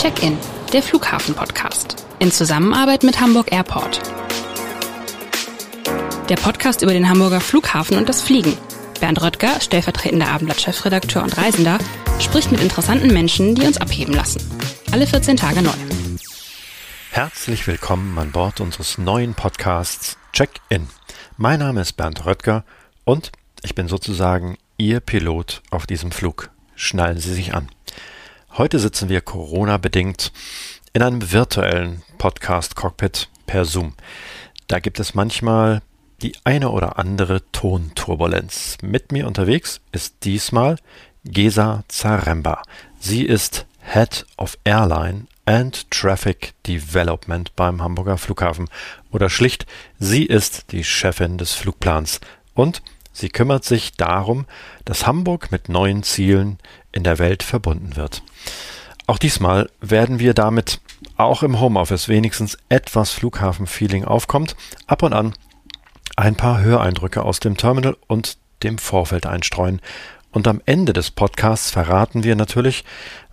Check-in, der Flughafen-Podcast. In Zusammenarbeit mit Hamburg Airport. Der Podcast über den Hamburger Flughafen und das Fliegen. Bernd Röttger, stellvertretender Abendblatt-Chefredakteur und Reisender, spricht mit interessanten Menschen, die uns abheben lassen. Alle 14 Tage neu. Herzlich willkommen an Bord unseres neuen Podcasts Check-in. Mein Name ist Bernd Röttger und ich bin sozusagen Ihr Pilot auf diesem Flug. Schnallen Sie sich an. Heute sitzen wir Corona-bedingt in einem virtuellen Podcast-Cockpit per Zoom. Da gibt es manchmal die eine oder andere Tonturbulenz. Mit mir unterwegs ist diesmal Gesa Zaremba. Sie ist Head of Airline and Traffic Development beim Hamburger Flughafen. Oder schlicht, sie ist die Chefin des Flugplans. Und sie kümmert sich darum, dass Hamburg mit neuen Zielen in der Welt verbunden wird. Auch diesmal werden wir damit auch im Homeoffice wenigstens etwas Flughafenfeeling aufkommt, ab und an ein paar Höreindrücke aus dem Terminal und dem Vorfeld einstreuen. Und am Ende des Podcasts verraten wir natürlich,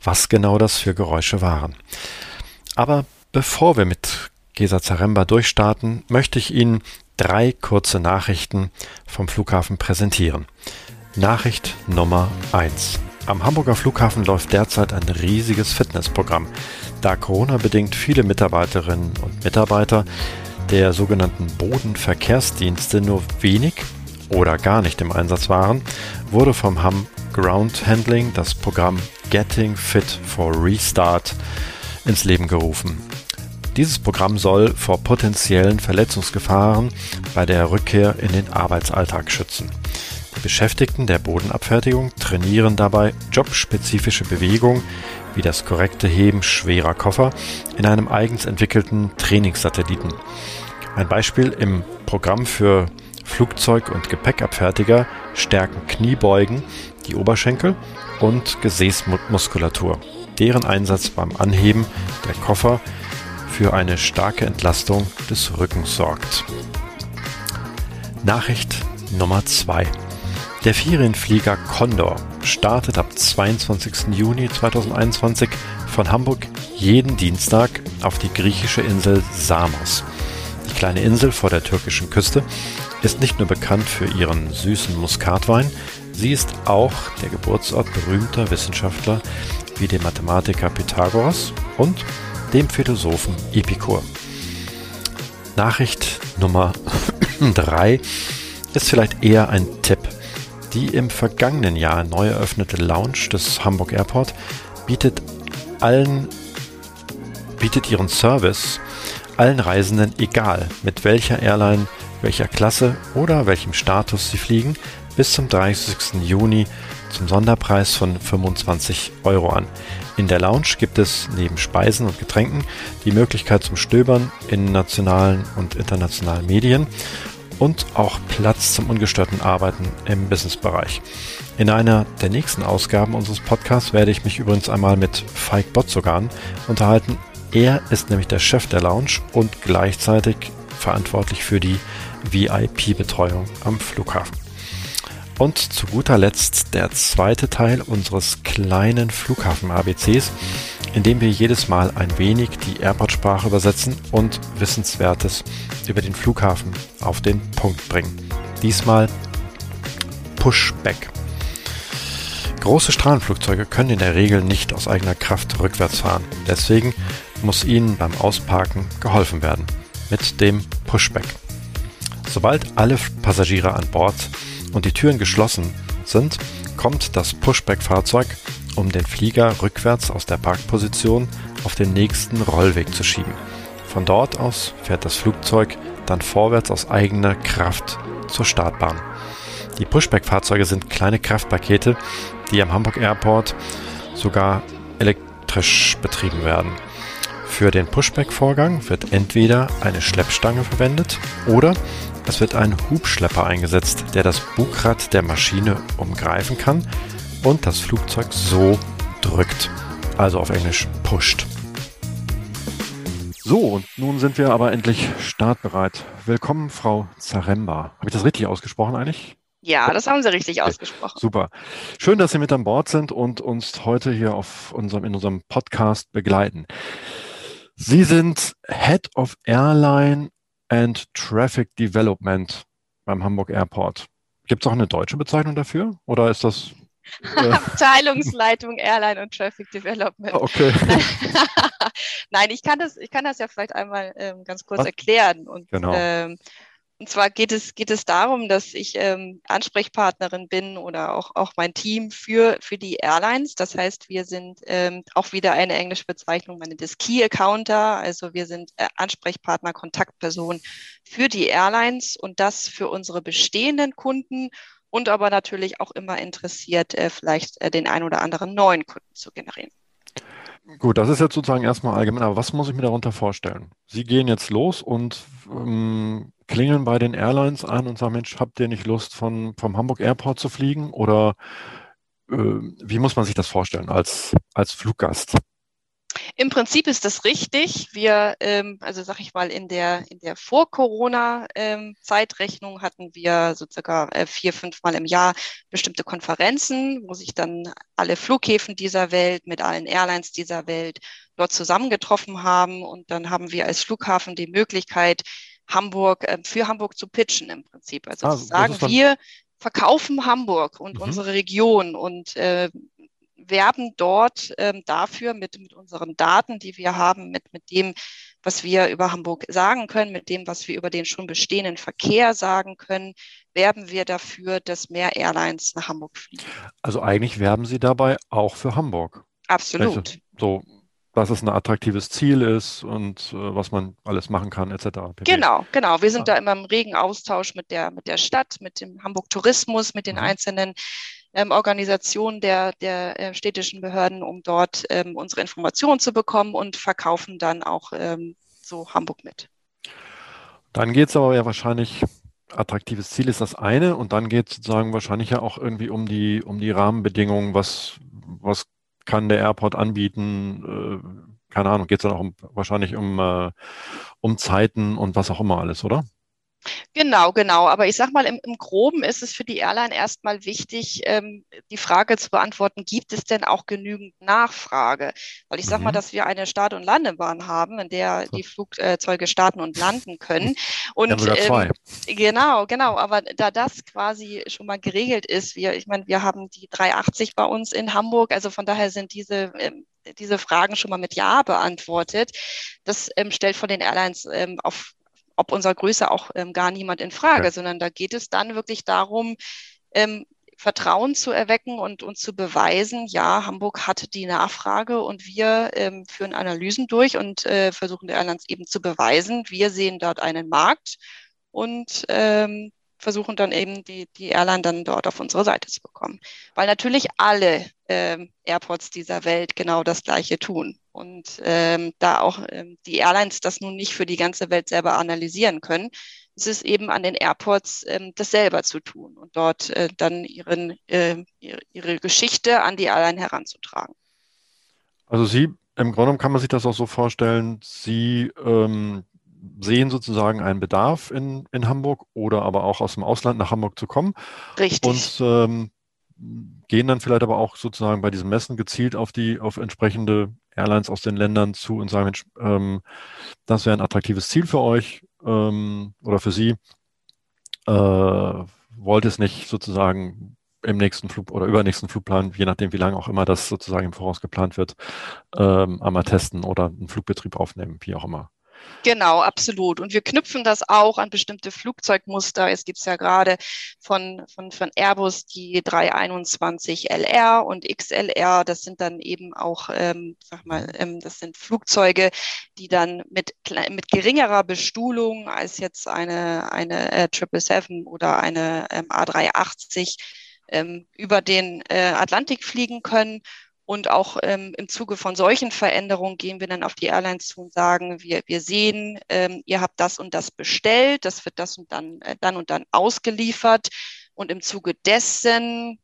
was genau das für Geräusche waren. Aber bevor wir mit Gesa Zaremba durchstarten, möchte ich Ihnen drei kurze Nachrichten vom Flughafen präsentieren. Nachricht Nummer eins: am Hamburger Flughafen läuft derzeit ein riesiges Fitnessprogramm, da Corona-bedingt viele Mitarbeiterinnen und Mitarbeiter der sogenannten Bodenverkehrsdienste nur wenig oder gar nicht im Einsatz waren, wurde vom Ham Ground Handling das Programm Getting Fit for Restart ins Leben gerufen. Dieses Programm soll vor potenziellen Verletzungsgefahren bei der Rückkehr in den Arbeitsalltag schützen. Die Beschäftigten der Bodenabfertigung trainieren dabei jobspezifische Bewegungen wie das korrekte Heben schwerer Koffer in einem eigens entwickelten Trainingssatelliten. Ein Beispiel im Programm für Flugzeug- und Gepäckabfertiger stärken Kniebeugen die Oberschenkel und Gesäßmuskulatur. Deren Einsatz beim Anheben der Koffer für eine starke Entlastung des Rückens sorgt. Nachricht Nummer 2. Der Ferienflieger Condor startet ab 22. Juni 2021 von Hamburg jeden Dienstag auf die griechische Insel Samos. Die kleine Insel vor der türkischen Küste ist nicht nur bekannt für ihren süßen Muskatwein, sie ist auch der Geburtsort berühmter Wissenschaftler wie dem Mathematiker Pythagoras und dem Philosophen Epikur. Nachricht Nummer 3 ist vielleicht eher ein Tipp die im vergangenen Jahr neu eröffnete Lounge des Hamburg Airport bietet allen bietet ihren Service allen Reisenden egal mit welcher Airline, welcher Klasse oder welchem Status sie fliegen bis zum 30. Juni zum Sonderpreis von 25 Euro an. In der Lounge gibt es neben Speisen und Getränken die Möglichkeit zum Stöbern in nationalen und internationalen Medien und auch Platz zum ungestörten Arbeiten im Businessbereich. In einer der nächsten Ausgaben unseres Podcasts werde ich mich übrigens einmal mit Falk Botzogan unterhalten. Er ist nämlich der Chef der Lounge und gleichzeitig verantwortlich für die VIP-Betreuung am Flughafen. Und zu guter Letzt der zweite Teil unseres kleinen Flughafen-ABCs, in dem wir jedes Mal ein wenig die Airport-Sprache übersetzen und Wissenswertes über den Flughafen auf den Punkt bringen. Diesmal Pushback. Große Strahlenflugzeuge können in der Regel nicht aus eigener Kraft rückwärts fahren. Deswegen muss ihnen beim Ausparken geholfen werden mit dem Pushback. Sobald alle Passagiere an Bord und die Türen geschlossen sind, kommt das Pushback-Fahrzeug um den Flieger rückwärts aus der Parkposition auf den nächsten Rollweg zu schieben. Von dort aus fährt das Flugzeug dann vorwärts aus eigener Kraft zur Startbahn. Die Pushback-Fahrzeuge sind kleine Kraftpakete, die am Hamburg Airport sogar elektrisch betrieben werden. Für den Pushback-Vorgang wird entweder eine Schleppstange verwendet oder es wird ein Hubschlepper eingesetzt, der das Bugrad der Maschine umgreifen kann und das Flugzeug so drückt. Also auf Englisch pusht. So, und nun sind wir aber endlich startbereit. Willkommen, Frau Zaremba. Habe ich das richtig ausgesprochen eigentlich? Ja, das haben Sie richtig okay. ausgesprochen. Super. Schön, dass Sie mit an Bord sind und uns heute hier auf unserem, in unserem Podcast begleiten. Sie sind Head of Airline and Traffic Development beim Hamburg Airport. Gibt es auch eine deutsche Bezeichnung dafür? Oder ist das äh, Abteilungsleitung Airline und Traffic Development. Ah, okay. Nein, ich kann das, ich kann das ja vielleicht einmal ähm, ganz kurz Was? erklären. Und genau. ähm, und zwar geht es, geht es darum, dass ich ähm, Ansprechpartnerin bin oder auch, auch mein Team für, für die Airlines. Das heißt, wir sind ähm, auch wieder eine englische Bezeichnung, meine des Key Accounter. Also wir sind äh, Ansprechpartner, Kontaktperson für die Airlines und das für unsere bestehenden Kunden und aber natürlich auch immer interessiert, äh, vielleicht äh, den einen oder anderen neuen Kunden zu generieren. Gut, das ist jetzt sozusagen erstmal allgemein, aber was muss ich mir darunter vorstellen? Sie gehen jetzt los und ähm, klingeln bei den Airlines an und sagen, Mensch, habt ihr nicht Lust, von, vom Hamburg Airport zu fliegen? Oder äh, wie muss man sich das vorstellen als, als Fluggast? Im Prinzip ist das richtig. Wir, ähm, also sag ich mal, in der, in der Vor-Corona-Zeitrechnung ähm, hatten wir so circa äh, vier, fünf Mal im Jahr bestimmte Konferenzen, wo sich dann alle Flughäfen dieser Welt mit allen Airlines dieser Welt dort zusammengetroffen haben. Und dann haben wir als Flughafen die Möglichkeit, Hamburg, äh, für Hamburg zu pitchen im Prinzip. Also ah, zu sagen, wir verkaufen Hamburg und mhm. unsere Region und äh, werben dort ähm, dafür mit, mit unseren Daten, die wir haben, mit, mit dem, was wir über Hamburg sagen können, mit dem, was wir über den schon bestehenden Verkehr sagen können, werben wir dafür, dass mehr Airlines nach Hamburg fliegen. Also eigentlich werben Sie dabei auch für Hamburg. Absolut. So, dass es ein attraktives Ziel ist und äh, was man alles machen kann, etc. Genau, genau. Wir sind ah. da immer im regen Austausch mit der, mit der Stadt, mit dem Hamburg Tourismus, mit den mhm. einzelnen ähm, Organisationen der, der äh, städtischen Behörden, um dort ähm, unsere Informationen zu bekommen und verkaufen dann auch ähm, so Hamburg mit. Dann geht es aber ja wahrscheinlich, attraktives Ziel ist das eine und dann geht es sozusagen wahrscheinlich ja auch irgendwie um die, um die Rahmenbedingungen, was, was kann der Airport anbieten, äh, keine Ahnung, geht es dann auch um, wahrscheinlich um, äh, um Zeiten und was auch immer alles, oder? Genau, genau. Aber ich sage mal, im, im, Groben ist es für die Airline erstmal wichtig, ähm, die Frage zu beantworten, gibt es denn auch genügend Nachfrage? Weil ich sage mhm. mal, dass wir eine Start- und Landebahn haben, in der die Flugzeuge starten und landen können. Und ja, sogar zwei. Ähm, genau, genau. Aber da das quasi schon mal geregelt ist, wir, ich meine, wir haben die 380 bei uns in Hamburg, also von daher sind diese ähm, diese Fragen schon mal mit Ja beantwortet. Das ähm, stellt von den Airlines ähm, auf ob unserer Größe auch ähm, gar niemand in Frage, ja. sondern da geht es dann wirklich darum, ähm, Vertrauen zu erwecken und uns zu beweisen, ja, Hamburg hat die Nachfrage und wir ähm, führen Analysen durch und äh, versuchen der Airlines eben zu beweisen, wir sehen dort einen Markt und ähm, versuchen dann eben die, die Airline dann dort auf unsere Seite zu bekommen. Weil natürlich alle ähm, Airports dieser Welt genau das Gleiche tun. Und ähm, da auch ähm, die Airlines das nun nicht für die ganze Welt selber analysieren können, ist es eben an den Airports, ähm, das selber zu tun und dort äh, dann ihren, äh, ihre Geschichte an die Airline heranzutragen. Also Sie, im Grunde kann man sich das auch so vorstellen, Sie ähm, sehen sozusagen einen Bedarf in, in Hamburg oder aber auch aus dem Ausland nach Hamburg zu kommen. Richtig. Und ähm, gehen dann vielleicht aber auch sozusagen bei diesen Messen gezielt auf die, auf entsprechende Airlines aus den Ländern zu und sagen, Mensch, ähm, das wäre ein attraktives Ziel für euch ähm, oder für Sie. Äh, wollt es nicht sozusagen im nächsten Flug oder übernächsten Flugplan, je nachdem, wie lange auch immer das sozusagen im Voraus geplant wird, ähm, einmal testen oder einen Flugbetrieb aufnehmen, wie auch immer. Genau, absolut. Und wir knüpfen das auch an bestimmte Flugzeugmuster. Es gibt ja gerade von, von, von Airbus die 321 LR und XLR. Das sind dann eben auch, ähm, sag mal, ähm, das sind Flugzeuge, die dann mit, mit geringerer Bestuhlung als jetzt eine, eine äh, 777 oder eine ähm, A380 ähm, über den äh, Atlantik fliegen können und auch ähm, im Zuge von solchen Veränderungen gehen wir dann auf die Airlines zu und sagen, wir, wir sehen, ähm, ihr habt das und das bestellt, das wird das und dann, äh, dann und dann ausgeliefert. Und im Zuge dessen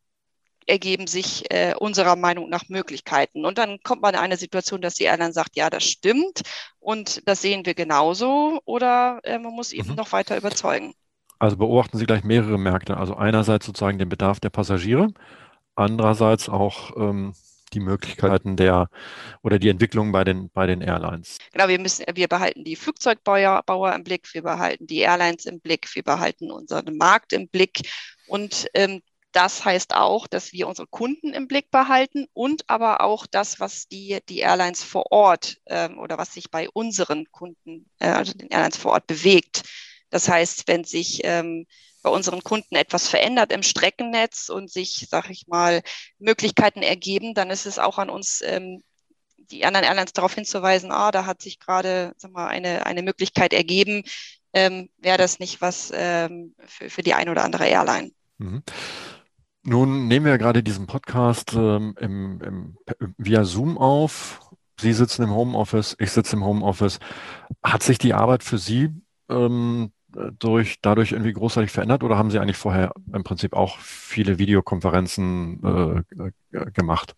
ergeben sich äh, unserer Meinung nach Möglichkeiten. Und dann kommt man in eine Situation, dass die Airline sagt, ja, das stimmt und das sehen wir genauso oder äh, man muss eben mhm. noch weiter überzeugen. Also beobachten Sie gleich mehrere Märkte. Also einerseits sozusagen den Bedarf der Passagiere, andererseits auch ähm, die Möglichkeiten der oder die Entwicklung bei den, bei den Airlines. Genau, wir müssen, wir behalten die Flugzeugbauer Bauer im Blick, wir behalten die Airlines im Blick, wir behalten unseren Markt im Blick und ähm, das heißt auch, dass wir unsere Kunden im Blick behalten und aber auch das, was die, die Airlines vor Ort ähm, oder was sich bei unseren Kunden, äh, also den Airlines vor Ort bewegt. Das heißt, wenn sich ähm, bei unseren Kunden etwas verändert im Streckennetz und sich, sag ich mal, Möglichkeiten ergeben, dann ist es auch an uns, ähm, die anderen Airlines darauf hinzuweisen, ah, da hat sich gerade eine, eine Möglichkeit ergeben, ähm, wäre das nicht was ähm, für, für die eine oder andere Airline. Mhm. Nun nehmen wir gerade diesen Podcast ähm, im, im, via Zoom auf. Sie sitzen im Homeoffice, ich sitze im Homeoffice. Hat sich die Arbeit für Sie ähm, durch, dadurch irgendwie großartig verändert oder haben Sie eigentlich vorher im Prinzip auch viele Videokonferenzen äh, äh gemacht?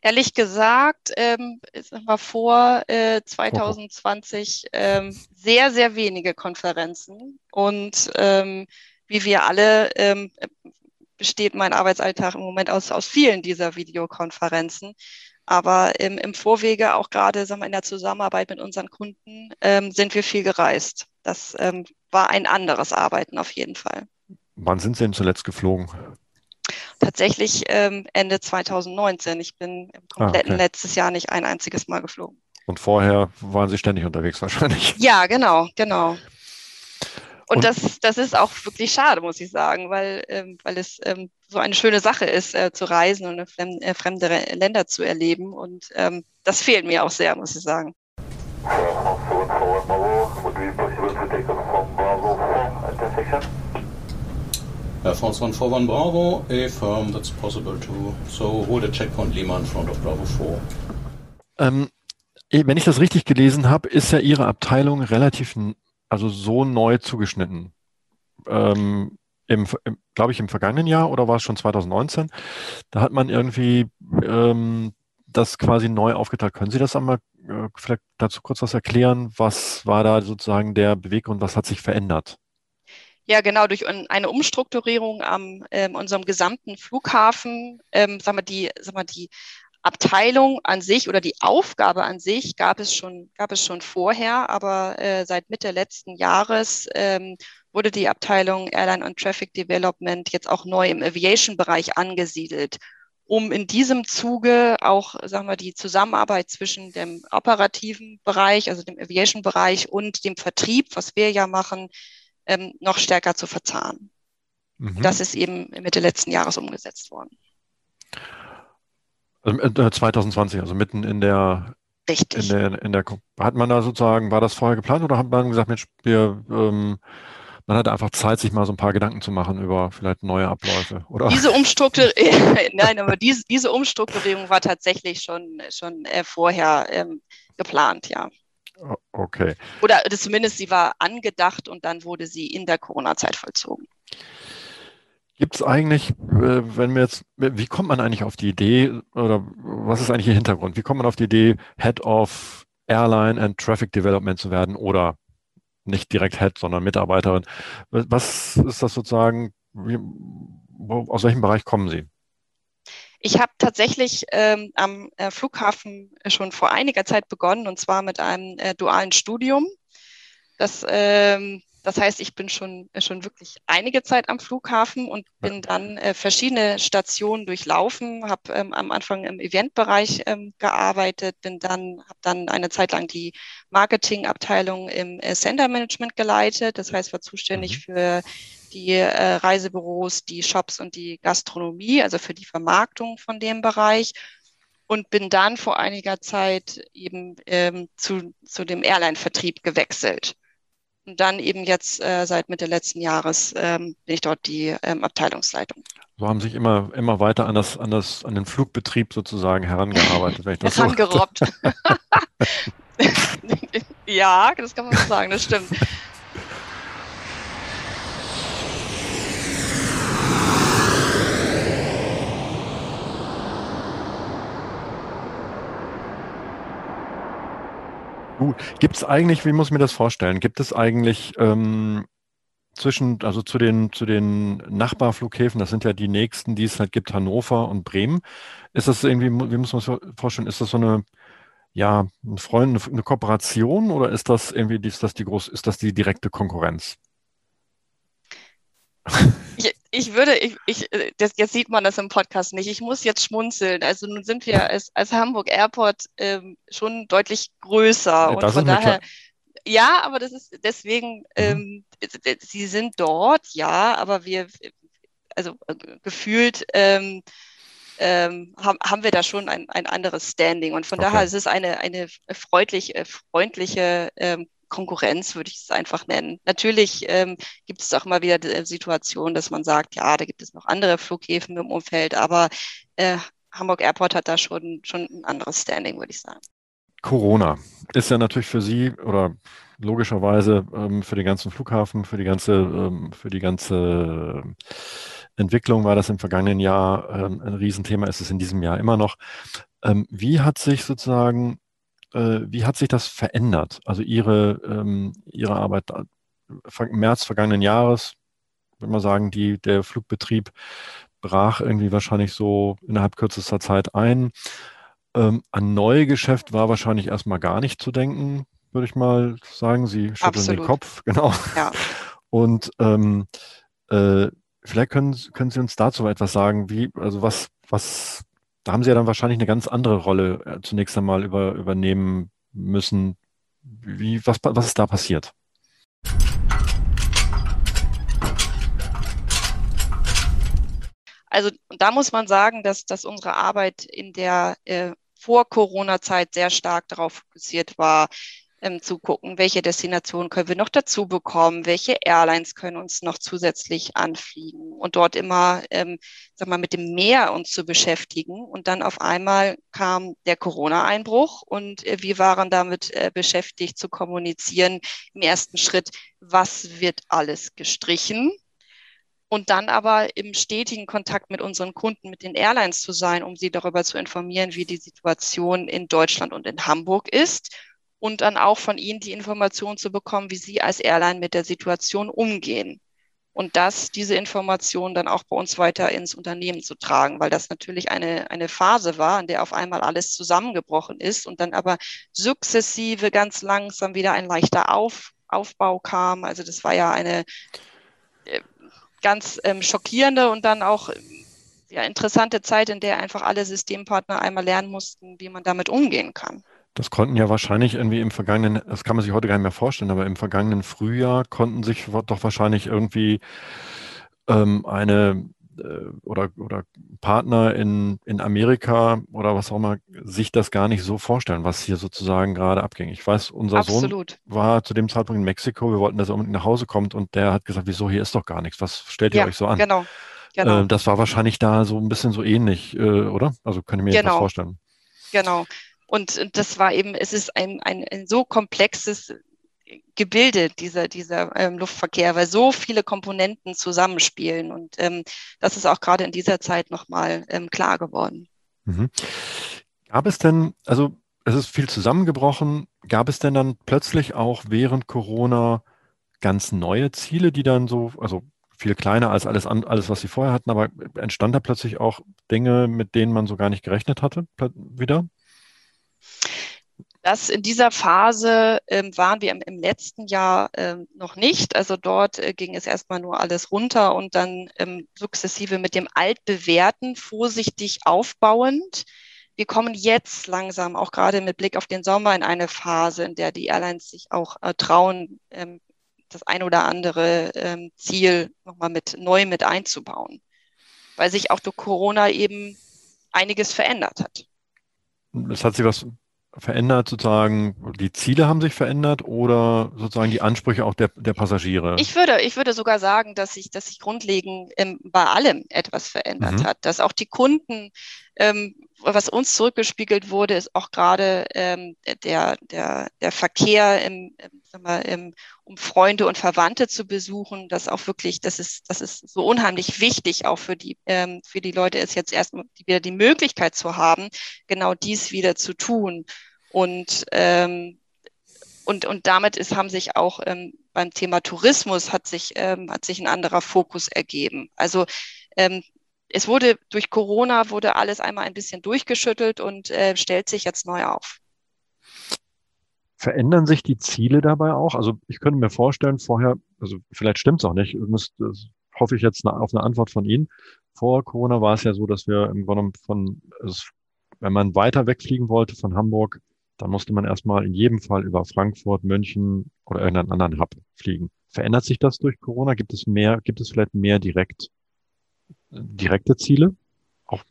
Ehrlich gesagt, ähm, mal vor äh, 2020 ähm, sehr, sehr wenige Konferenzen. Und ähm, wie wir alle ähm, besteht mein Arbeitsalltag im Moment aus, aus vielen dieser Videokonferenzen. Aber im, im Vorwege, auch gerade sagen wir, in der Zusammenarbeit mit unseren Kunden, ähm, sind wir viel gereist. Das ähm, war ein anderes Arbeiten auf jeden Fall. Wann sind Sie denn zuletzt geflogen? Tatsächlich ähm, Ende 2019. Ich bin im kompletten ah, okay. letztes Jahr nicht ein einziges Mal geflogen. Und vorher waren Sie ständig unterwegs wahrscheinlich. Ja, genau, genau. Und, und das, das ist auch wirklich schade, muss ich sagen, weil, ähm, weil es ähm, so eine schöne Sache ist, äh, zu reisen und fremde, äh, fremde Länder zu erleben. Und ähm, das fehlt mir auch sehr, muss ich sagen. Uh, Force 1 4 1 Bravo, affirm that's possible to. So hold a checkpoint Lima in front of Bravo 4. Ähm, wenn ich das richtig gelesen habe, ist ja Ihre Abteilung relativ also so neu zugeschnitten. Ähm, im, im glaube ich, im vergangenen Jahr oder war es schon 2019? Da hat man irgendwie ähm, das quasi neu aufgeteilt. Können Sie das einmal äh, vielleicht dazu kurz was erklären? Was war da sozusagen der Beweggrund? Was hat sich verändert? Ja, genau, durch eine Umstrukturierung am ähm, unserem gesamten Flughafen, ähm, sagen wir, die, sagen wir, die Abteilung an sich oder die Aufgabe an sich gab es schon, gab es schon vorher, aber äh, seit Mitte letzten Jahres ähm, wurde die Abteilung Airline und Traffic Development jetzt auch neu im Aviation-Bereich angesiedelt, um in diesem Zuge auch, sagen wir, die Zusammenarbeit zwischen dem operativen Bereich, also dem Aviation-Bereich und dem Vertrieb, was wir ja machen, ähm, noch stärker zu verzahnen. Mhm. Das ist eben Mitte letzten Jahres umgesetzt worden. Also 2020, äh, also mitten in der Richtig. In der, in der, hat man da sozusagen, war das vorher geplant oder hat man gesagt, Mensch, wir, ähm, man hatte einfach Zeit, sich mal so ein paar Gedanken zu machen über vielleicht neue Abläufe, oder? Diese Umstrukturierung, nein, aber diese, diese Umstrukturierung war tatsächlich schon, schon äh, vorher ähm, geplant, ja. Okay. Oder zumindest sie war angedacht und dann wurde sie in der Corona-Zeit vollzogen. Gibt es eigentlich, äh, wenn wir jetzt, wie kommt man eigentlich auf die Idee oder was ist eigentlich Ihr Hintergrund? Wie kommt man auf die Idee, Head of Airline and Traffic Development zu werden oder nicht direkt Head, sondern Mitarbeiterin? Was ist das sozusagen, wie, aus welchem Bereich kommen Sie? Ich habe tatsächlich ähm, am äh, Flughafen schon vor einiger Zeit begonnen und zwar mit einem äh, dualen Studium. Das ähm, das heißt, ich bin schon, äh, schon wirklich einige Zeit am Flughafen und bin dann äh, verschiedene Stationen durchlaufen, habe ähm, am Anfang im Eventbereich ähm, gearbeitet, bin dann, habe dann eine Zeit lang die Marketingabteilung im äh, Sender Management geleitet. Das heißt, war zuständig mhm. für die äh, Reisebüros, die Shops und die Gastronomie, also für die Vermarktung von dem Bereich und bin dann vor einiger Zeit eben ähm, zu, zu dem Airline-Vertrieb gewechselt. Und dann eben jetzt äh, seit Mitte letzten Jahres ähm, bin ich dort die ähm, Abteilungsleitung. So haben sich immer, immer weiter an, das, an, das, an den Flugbetrieb sozusagen herangearbeitet. Wenn ich das Herangerobbt. So ja, das kann man so sagen, das stimmt. Gut. Gibt es eigentlich, wie muss ich mir das vorstellen? Gibt es eigentlich ähm, zwischen, also zu den, zu den Nachbarflughäfen, das sind ja die nächsten, die es halt gibt, Hannover und Bremen. Ist das irgendwie, wie muss man sich vorstellen, ist das so eine, ja, ein Freund, eine, eine Kooperation oder ist das irgendwie, ist das die groß, ist das die direkte Konkurrenz? Ich, würde, ich, ich, das, jetzt sieht man das im Podcast nicht. Ich muss jetzt schmunzeln. Also nun sind wir als, als Hamburg Airport ähm, schon deutlich größer. Ja, und von daher, ja, aber das ist deswegen, mhm. ähm, sie sind dort, ja, aber wir, also äh, gefühlt ähm, ähm, haben, haben wir da schon ein, ein anderes Standing. Und von okay. daher ist es eine, eine freundlich, äh, freundliche ähm, Konkurrenz, würde ich es einfach nennen. Natürlich ähm, gibt es auch immer wieder die Situation, dass man sagt, ja, da gibt es noch andere Flughäfen im Umfeld, aber äh, Hamburg Airport hat da schon, schon ein anderes Standing, würde ich sagen. Corona ist ja natürlich für Sie oder logischerweise ähm, für den ganzen Flughafen, für die ganze, ähm, für die ganze Entwicklung war das im vergangenen Jahr ähm, ein Riesenthema, ist es in diesem Jahr immer noch. Ähm, wie hat sich sozusagen, äh, wie hat sich das verändert? Also Ihre, ähm, Ihre Arbeit im März vergangenen Jahres, würde man sagen, die, der Flugbetrieb brach irgendwie wahrscheinlich so innerhalb kürzester Zeit ein. Ähm, an Neugeschäft war wahrscheinlich erstmal gar nicht zu denken, würde ich mal sagen. Sie schütteln Absolut. den Kopf, genau. Ja. Und ähm, äh, vielleicht können, können Sie uns dazu etwas sagen, wie, also was, was, da haben Sie ja dann wahrscheinlich eine ganz andere Rolle äh, zunächst einmal über, übernehmen müssen. Wie, was, was ist da passiert? Also da muss man sagen, dass, dass unsere Arbeit in der äh, Vor-Corona-Zeit sehr stark darauf fokussiert war, ähm, zu gucken, welche Destinationen können wir noch dazu bekommen, welche Airlines können uns noch zusätzlich anfliegen und dort immer, ähm, sag mal, mit dem Meer uns zu beschäftigen. Und dann auf einmal kam der Corona-Einbruch und äh, wir waren damit äh, beschäftigt zu kommunizieren im ersten Schritt, was wird alles gestrichen, und dann aber im stetigen Kontakt mit unseren Kunden, mit den Airlines zu sein, um sie darüber zu informieren, wie die Situation in Deutschland und in Hamburg ist und dann auch von ihnen die Information zu bekommen, wie sie als Airline mit der Situation umgehen. Und das, diese Information dann auch bei uns weiter ins Unternehmen zu tragen, weil das natürlich eine, eine Phase war, in der auf einmal alles zusammengebrochen ist und dann aber sukzessive ganz langsam wieder ein leichter auf, Aufbau kam. Also das war ja eine äh, ganz ähm, schockierende und dann auch ja, interessante Zeit, in der einfach alle Systempartner einmal lernen mussten, wie man damit umgehen kann. Das konnten ja wahrscheinlich irgendwie im vergangenen, das kann man sich heute gar nicht mehr vorstellen, aber im vergangenen Frühjahr konnten sich doch wahrscheinlich irgendwie ähm, eine äh, oder, oder Partner in, in Amerika oder was auch immer sich das gar nicht so vorstellen, was hier sozusagen gerade abging. Ich weiß, unser Absolut. Sohn war zu dem Zeitpunkt in Mexiko, wir wollten, dass er unbedingt nach Hause kommt und der hat gesagt, wieso, hier ist doch gar nichts, was stellt ihr ja, euch so an? Genau. genau. Äh, das war wahrscheinlich da so ein bisschen so ähnlich, äh, oder? Also kann ich mir genau. das vorstellen. Genau. Und das war eben, es ist ein, ein, ein so komplexes Gebilde, dieser, dieser ähm, Luftverkehr, weil so viele Komponenten zusammenspielen. Und ähm, das ist auch gerade in dieser Zeit nochmal ähm, klar geworden. Mhm. Gab es denn, also es ist viel zusammengebrochen, gab es denn dann plötzlich auch während Corona ganz neue Ziele, die dann so, also viel kleiner als alles, alles, was sie vorher hatten, aber entstand da plötzlich auch Dinge, mit denen man so gar nicht gerechnet hatte, wieder? Das in dieser Phase ähm, waren wir im, im letzten Jahr ähm, noch nicht. Also dort äh, ging es erstmal nur alles runter und dann ähm, sukzessive mit dem Altbewerten vorsichtig aufbauend. Wir kommen jetzt langsam, auch gerade mit Blick auf den Sommer, in eine Phase, in der die Airlines sich auch äh, trauen, ähm, das ein oder andere ähm, Ziel nochmal mit neu mit einzubauen, weil sich auch durch Corona eben einiges verändert hat. Es hat sich was verändert, sozusagen, die Ziele haben sich verändert oder sozusagen die Ansprüche auch der, der Passagiere? Ich würde, ich würde sogar sagen, dass sich, dass sich grundlegend bei allem etwas verändert mhm. hat, dass auch die Kunden, was uns zurückgespiegelt wurde, ist auch gerade ähm, der, der, der Verkehr im, sag mal, im, um Freunde und Verwandte zu besuchen, dass auch wirklich, das ist, das ist so unheimlich wichtig, auch für die, ähm, für die Leute ist jetzt erstmal wieder die Möglichkeit zu haben, genau dies wieder zu tun. Und, ähm, und, und damit ist, haben sich auch ähm, beim Thema Tourismus hat sich, ähm, hat sich ein anderer Fokus ergeben. Also ähm, es wurde durch Corona wurde alles einmal ein bisschen durchgeschüttelt und äh, stellt sich jetzt neu auf. Verändern sich die Ziele dabei auch? Also ich könnte mir vorstellen, vorher, also vielleicht stimmt es auch nicht, müsst, hoffe ich jetzt auf eine Antwort von Ihnen. Vor Corona war es ja so, dass wir im Grunde von, wenn man weiter wegfliegen wollte von Hamburg, dann musste man erstmal in jedem Fall über Frankfurt, München oder irgendeinen anderen Hub fliegen. Verändert sich das durch Corona? Gibt es mehr, gibt es vielleicht mehr direkt, direkte Ziele? Auch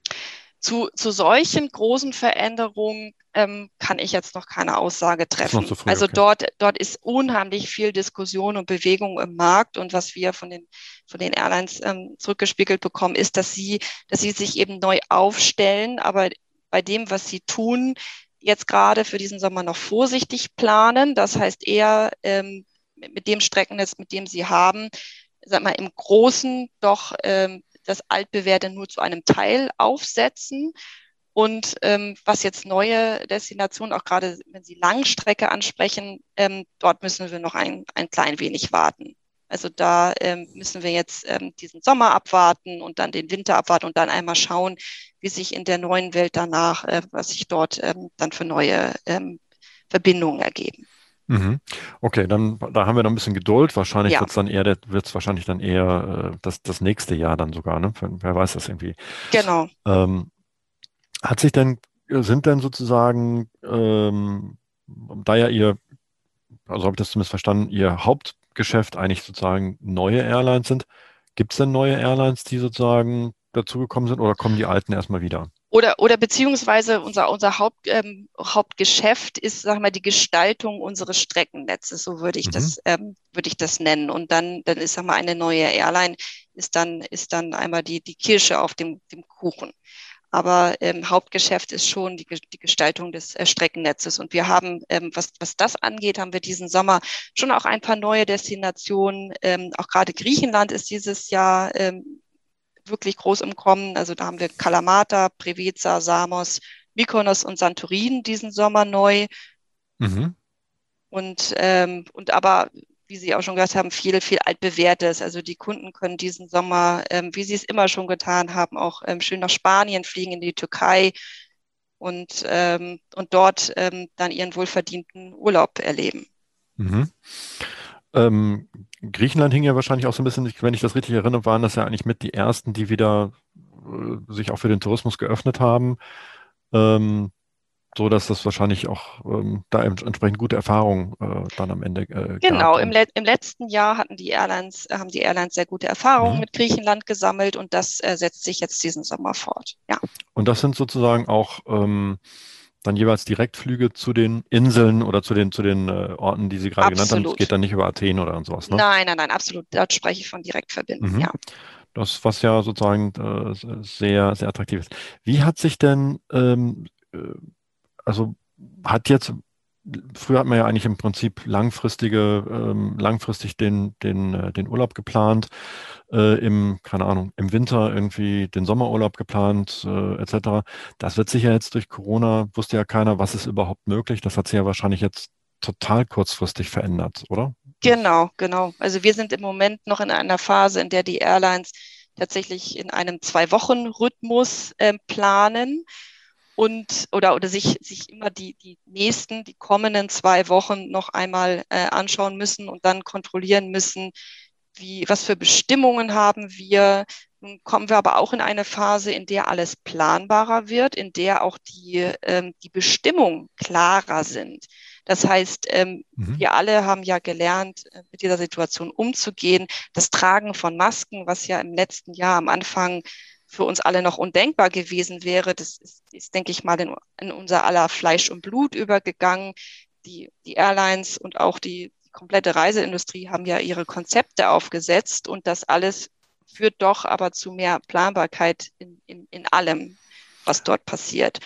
zu, zu solchen großen Veränderungen ähm, kann ich jetzt noch keine Aussage treffen. Früh, also okay. dort, dort ist unheimlich viel Diskussion und Bewegung im Markt und was wir von den, von den Airlines ähm, zurückgespiegelt bekommen, ist, dass sie, dass sie sich eben neu aufstellen, aber bei dem, was sie tun, jetzt gerade für diesen Sommer noch vorsichtig planen. Das heißt eher ähm, mit dem Streckennetz, mit dem sie haben, sag mal, im Großen doch ähm, das altbewährte nur zu einem Teil aufsetzen. Und ähm, was jetzt neue Destinationen, auch gerade wenn Sie Langstrecke ansprechen, ähm, dort müssen wir noch ein, ein klein wenig warten. Also da ähm, müssen wir jetzt ähm, diesen Sommer abwarten und dann den Winter abwarten und dann einmal schauen, wie sich in der neuen Welt danach, äh, was sich dort ähm, dann für neue ähm, Verbindungen ergeben. Mhm. Okay, dann da haben wir noch ein bisschen Geduld. Wahrscheinlich ja. wird es dann eher, wird es wahrscheinlich dann eher äh, das, das nächste Jahr dann sogar, ne? Wer weiß das irgendwie. Genau. Ähm, hat sich denn, sind denn sozusagen, ähm, da ja ihr, also habe ich das zumindest verstanden, ihr Hauptgeschäft eigentlich sozusagen neue Airlines sind, gibt es denn neue Airlines, die sozusagen dazugekommen sind oder kommen die alten erstmal wieder? Oder, oder beziehungsweise unser, unser Haupt, ähm, Hauptgeschäft ist, sag mal, die Gestaltung unseres Streckennetzes, so würde ich mhm. das, ähm, würde ich das nennen. Und dann, dann ist, sag mal, eine neue Airline ist dann, ist dann einmal die, die Kirsche auf dem, dem Kuchen. Aber ähm, Hauptgeschäft ist schon die, die Gestaltung des äh, Streckennetzes. Und wir haben, ähm, was, was das angeht, haben wir diesen Sommer schon auch ein paar neue Destinationen. Ähm, auch gerade Griechenland ist dieses Jahr ähm, wirklich groß im Kommen. Also da haben wir Kalamata, Preveza, Samos, Mykonos und Santorin diesen Sommer neu. Mhm. Und, ähm, und aber, wie Sie auch schon gesagt haben, viel, viel altbewährtes. Also die Kunden können diesen Sommer, ähm, wie sie es immer schon getan haben, auch ähm, schön nach Spanien fliegen, in die Türkei und, ähm, und dort ähm, dann ihren wohlverdienten Urlaub erleben. Mhm. Griechenland hing ja wahrscheinlich auch so ein bisschen, wenn ich das richtig erinnere, waren das ja eigentlich mit die ersten, die wieder äh, sich auch für den Tourismus geöffnet haben. Ähm, so dass das wahrscheinlich auch ähm, da entsprechend gute Erfahrungen äh, dann am Ende äh, genau im, Le im, letzten Jahr hatten die Airlines haben die Airlines sehr gute Erfahrungen mhm. mit Griechenland gesammelt und das äh, setzt sich jetzt diesen Sommer fort ja und das sind sozusagen auch ähm, dann jeweils Direktflüge zu den Inseln oder zu den, zu den äh, Orten, die Sie gerade absolut. genannt haben. Es geht dann nicht über Athen oder sowas, ne? Nein, nein, nein, absolut. Dort spreche ich von Direktverbinden, mhm. ja. Das, was ja sozusagen äh, sehr, sehr attraktiv ist. Wie hat sich denn, ähm, äh, also hat jetzt früher hat man ja eigentlich im Prinzip langfristige, ähm, langfristig den, den, äh, den Urlaub geplant, äh, im, keine Ahnung, im Winter irgendwie den Sommerurlaub geplant, äh, etc. Das wird sich ja jetzt durch Corona, wusste ja keiner, was ist überhaupt möglich. Das hat sich ja wahrscheinlich jetzt total kurzfristig verändert, oder? Genau, genau. Also wir sind im Moment noch in einer Phase, in der die Airlines tatsächlich in einem Zwei-Wochen-Rhythmus äh, planen und oder oder sich sich immer die die nächsten die kommenden zwei Wochen noch einmal äh, anschauen müssen und dann kontrollieren müssen wie was für Bestimmungen haben wir. Nun kommen wir aber auch in eine Phase in der alles planbarer wird in der auch die ähm, die Bestimmungen klarer sind. Das heißt ähm, mhm. wir alle haben ja gelernt äh, mit dieser Situation umzugehen. Das Tragen von Masken was ja im letzten Jahr am Anfang für uns alle noch undenkbar gewesen wäre. Das ist, ist denke ich mal, in, in, unser aller Fleisch und Blut übergegangen. Die, die Airlines und auch die, die komplette Reiseindustrie haben ja ihre Konzepte aufgesetzt und das alles führt doch aber zu mehr Planbarkeit in, in, in allem, was dort passiert.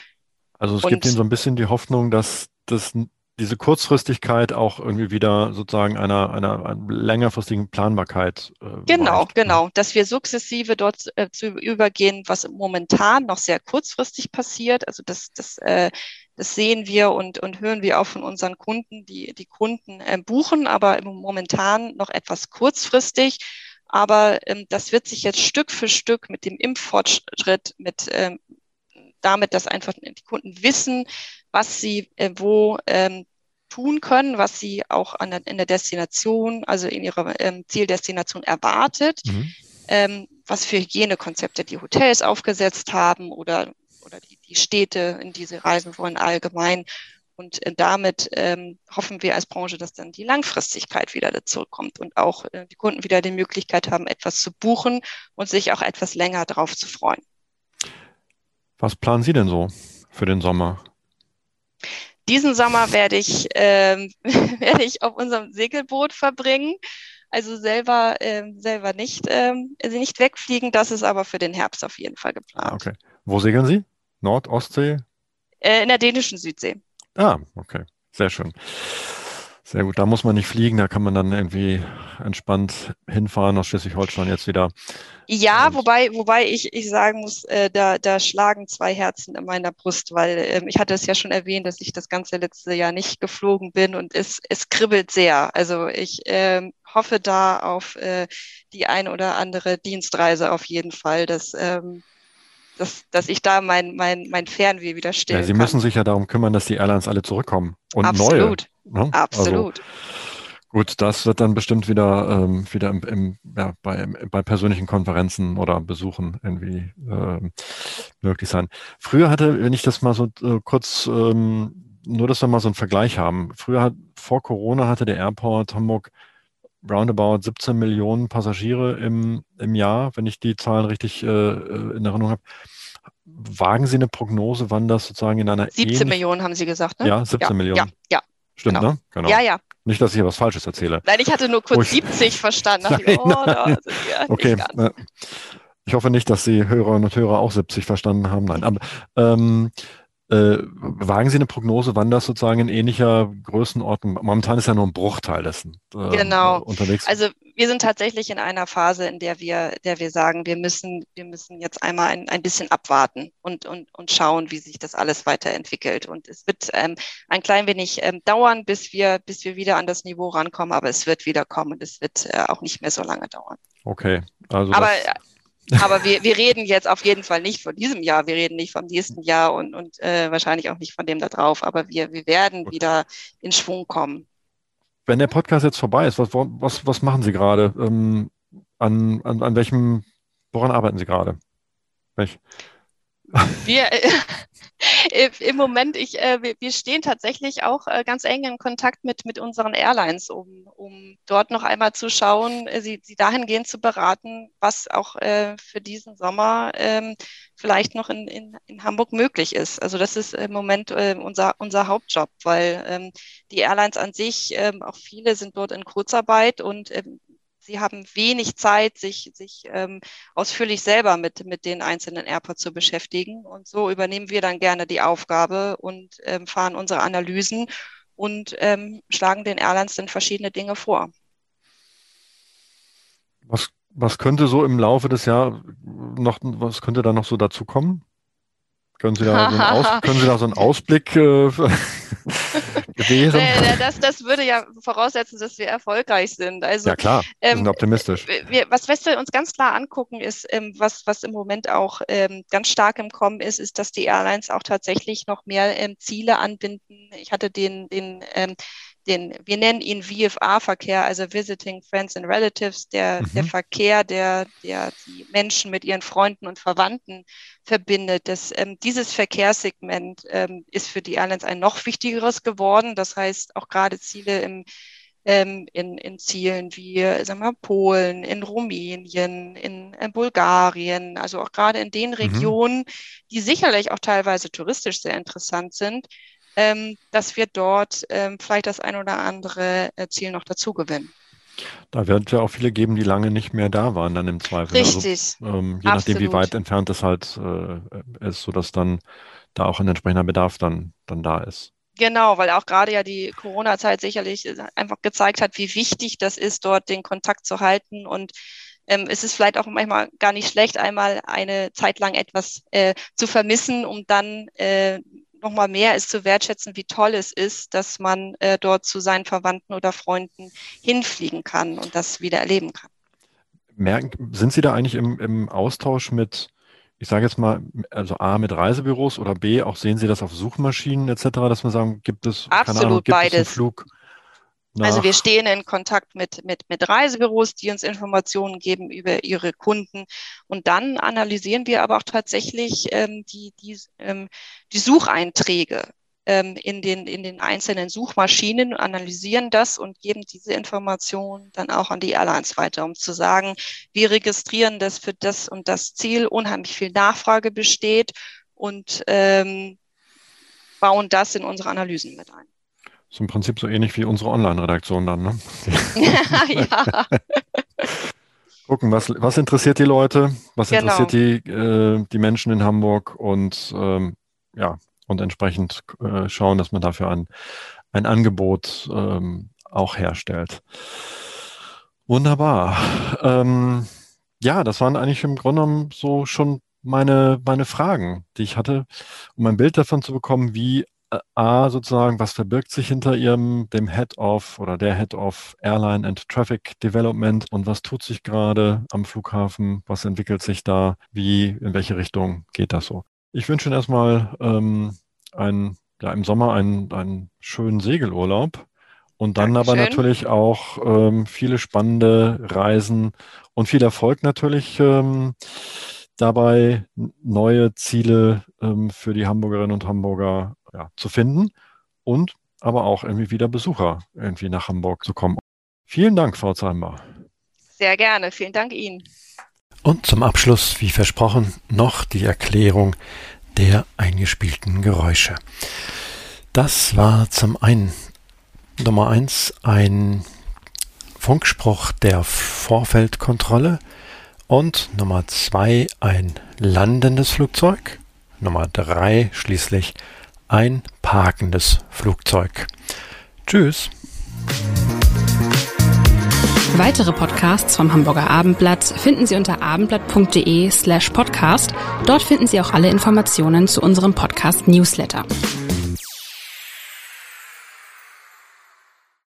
Also es und, gibt Ihnen so ein bisschen die Hoffnung, dass das diese Kurzfristigkeit auch irgendwie wieder sozusagen einer, einer, einer längerfristigen Planbarkeit. Äh, genau, weicht. genau, dass wir sukzessive dort äh, zu übergehen, was momentan noch sehr kurzfristig passiert. Also das, das, äh, das sehen wir und, und hören wir auch von unseren Kunden, die die Kunden äh, buchen, aber momentan noch etwas kurzfristig. Aber ähm, das wird sich jetzt Stück für Stück mit dem Impffortschritt, mit ähm, damit, dass einfach die Kunden wissen, was sie äh, wo ähm, tun können, was sie auch an der, in der Destination, also in ihrer ähm, Zieldestination erwartet, mhm. ähm, was für Hygienekonzepte die Hotels aufgesetzt haben oder, oder die, die Städte, in die sie reisen wollen allgemein. Und äh, damit ähm, hoffen wir als Branche, dass dann die Langfristigkeit wieder zurückkommt und auch äh, die Kunden wieder die Möglichkeit haben, etwas zu buchen und sich auch etwas länger darauf zu freuen. Was planen Sie denn so für den Sommer? Diesen Sommer werde ich, ähm, werde ich auf unserem Segelboot verbringen. Also selber, ähm, selber nicht, ähm, also nicht wegfliegen. Das ist aber für den Herbst auf jeden Fall geplant. Ah, okay. Wo segeln Sie? Nord, Ostsee? Äh, in der dänischen Südsee. Ah, okay. Sehr schön. Sehr gut. Da muss man nicht fliegen, da kann man dann irgendwie entspannt hinfahren aus Schleswig-Holstein jetzt wieder. Ja, Und wobei, wobei ich, ich sagen muss, äh, da, da schlagen zwei Herzen in meiner Brust, weil ähm, ich hatte es ja schon erwähnt, dass ich das ganze letzte Jahr nicht geflogen bin und es, es kribbelt sehr. Also ich ähm, hoffe da auf äh, die ein oder andere Dienstreise auf jeden Fall, dass ähm, dass, dass ich da mein, mein, mein Fernweh wieder stellen ja, Sie kann. müssen sich ja darum kümmern, dass die Airlines alle zurückkommen und Absolut. neue. Ne? Absolut. Also, gut, das wird dann bestimmt wieder, ähm, wieder im, im, ja, bei, bei persönlichen Konferenzen oder Besuchen irgendwie ähm, möglich sein. Früher hatte, wenn ich das mal so äh, kurz, ähm, nur dass wir mal so einen Vergleich haben. Früher hat, vor Corona hatte der Airport Hamburg roundabout 17 Millionen Passagiere im, im Jahr, wenn ich die Zahlen richtig äh, äh in Erinnerung habe. Wagen Sie eine Prognose, wann das sozusagen in einer 17 ähnlich... Millionen haben Sie gesagt, ne? Ja, 17 ja, Millionen. Ja, ja. Stimmt, genau. ne? Genau. Ja, ja. Nicht, dass ich hier was Falsches erzähle. Nein, ich hatte nur kurz ich... 70 verstanden. Nein, ich, oh, nein. okay. Ich hoffe nicht, dass die Hörerinnen und Hörer auch 70 verstanden haben. Nein, aber ähm, äh, wagen Sie eine Prognose, wann das sozusagen in ähnlicher Größenordnung, momentan ist ja nur ein Bruchteil dessen äh, genau. unterwegs. Also wir sind tatsächlich in einer Phase, in der wir, der wir sagen, wir müssen, wir müssen jetzt einmal ein, ein bisschen abwarten und, und, und schauen, wie sich das alles weiterentwickelt. Und es wird ähm, ein klein wenig ähm, dauern, bis wir, bis wir wieder an das Niveau rankommen, aber es wird wieder kommen und es wird äh, auch nicht mehr so lange dauern. Okay. Also aber aber wir, wir reden jetzt auf jeden Fall nicht von diesem Jahr, wir reden nicht vom nächsten Jahr und, und äh, wahrscheinlich auch nicht von dem da drauf, aber wir, wir werden wieder in Schwung kommen. Wenn der Podcast jetzt vorbei ist, was, was, was machen Sie gerade? Ähm, an, an, an welchem, woran arbeiten Sie gerade? Welch? Wir, im Moment, ich, äh, wir, stehen tatsächlich auch äh, ganz eng in Kontakt mit, mit unseren Airlines, um, um dort noch einmal zu schauen, äh, sie, sie dahingehend zu beraten, was auch äh, für diesen Sommer ähm, vielleicht noch in, in, in Hamburg möglich ist. Also das ist im Moment äh, unser, unser Hauptjob, weil ähm, die Airlines an sich, ähm, auch viele sind dort in Kurzarbeit und sie haben wenig Zeit, sich, sich ähm, ausführlich selber mit, mit den einzelnen Airports zu beschäftigen. Und so übernehmen wir dann gerne die Aufgabe und ähm, fahren unsere Analysen und ähm, schlagen den Airlines dann verschiedene Dinge vor. Was, was könnte so im Laufe des Jahres noch, was könnte da noch so dazu kommen? Können Sie da so einen, Aus, können Sie da so einen Ausblick äh, gewähren? Nee, das, das würde ja voraussetzen, dass wir erfolgreich sind. Also, ja klar, wir ähm, sind optimistisch. Wir, was wir uns ganz klar angucken, ist, ähm, was, was im Moment auch ähm, ganz stark im Kommen ist, ist, dass die Airlines auch tatsächlich noch mehr ähm, Ziele anbinden. Ich hatte den, den ähm, den, wir nennen ihn VFA-Verkehr, also Visiting Friends and Relatives, der, mhm. der Verkehr, der, der die Menschen mit ihren Freunden und Verwandten verbindet. Das, ähm, dieses Verkehrssegment ähm, ist für die Airlines ein noch wichtigeres geworden. Das heißt, auch gerade Ziele im, ähm, in, in Zielen wie sagen wir, Polen, in Rumänien, in, in Bulgarien, also auch gerade in den mhm. Regionen, mhm. die sicherlich auch teilweise touristisch sehr interessant sind, ähm, dass wir dort ähm, vielleicht das ein oder andere äh, Ziel noch dazu gewinnen. Da wird es ja auch viele geben, die lange nicht mehr da waren, dann im Zweifel. Also, Richtig. Also, ähm, je nachdem, wie weit entfernt es halt äh, ist, sodass dann da auch ein entsprechender Bedarf dann, dann da ist. Genau, weil auch gerade ja die Corona-Zeit sicherlich einfach gezeigt hat, wie wichtig das ist, dort den Kontakt zu halten. Und ähm, es ist vielleicht auch manchmal gar nicht schlecht, einmal eine Zeit lang etwas äh, zu vermissen, um dann äh, nochmal mehr ist zu wertschätzen, wie toll es ist, dass man äh, dort zu seinen Verwandten oder Freunden hinfliegen kann und das wieder erleben kann. Merken, sind Sie da eigentlich im, im Austausch mit, ich sage jetzt mal, also A mit Reisebüros oder B, auch sehen Sie das auf Suchmaschinen etc., dass man sagen, gibt es, Absolut Ahnung, gibt beides. Es einen Flug? Also wir stehen in Kontakt mit, mit, mit Reisebüros, die uns Informationen geben über ihre Kunden. Und dann analysieren wir aber auch tatsächlich ähm, die, die, ähm, die Sucheinträge ähm, in, den, in den einzelnen Suchmaschinen, analysieren das und geben diese Informationen dann auch an die Airlines weiter, um zu sagen, wir registrieren das für das und das Ziel, unheimlich viel Nachfrage besteht und ähm, bauen das in unsere Analysen mit ein. Ist im Prinzip so ähnlich wie unsere Online-Redaktion dann, ne? ja. Gucken, was, was interessiert die Leute, was genau. interessiert die, äh, die Menschen in Hamburg und ähm, ja, und entsprechend äh, schauen, dass man dafür ein, ein Angebot ähm, auch herstellt. Wunderbar. Ähm, ja, das waren eigentlich im Grunde genommen so schon meine, meine Fragen, die ich hatte, um ein Bild davon zu bekommen, wie A, sozusagen, was verbirgt sich hinter ihrem, dem Head of oder der Head of Airline and Traffic Development und was tut sich gerade am Flughafen, was entwickelt sich da, wie, in welche Richtung geht das so? Ich wünsche Ihnen erstmal ähm, ein, ja, im Sommer einen, einen schönen Segelurlaub und dann Dankeschön. aber natürlich auch ähm, viele spannende Reisen und viel Erfolg natürlich. Ähm, dabei neue Ziele ähm, für die Hamburgerinnen und Hamburger ja, zu finden und aber auch irgendwie wieder Besucher irgendwie nach Hamburg zu kommen. Vielen Dank, Frau Zahlenbar. Sehr gerne. Vielen Dank Ihnen. Und zum Abschluss, wie versprochen, noch die Erklärung der eingespielten Geräusche. Das war zum einen Nummer eins ein Funkspruch der Vorfeldkontrolle und Nummer zwei ein landendes Flugzeug. Nummer drei schließlich ein parkendes Flugzeug. Tschüss. Weitere Podcasts vom Hamburger Abendblatt finden Sie unter abendblatt.de slash podcast. Dort finden Sie auch alle Informationen zu unserem Podcast Newsletter.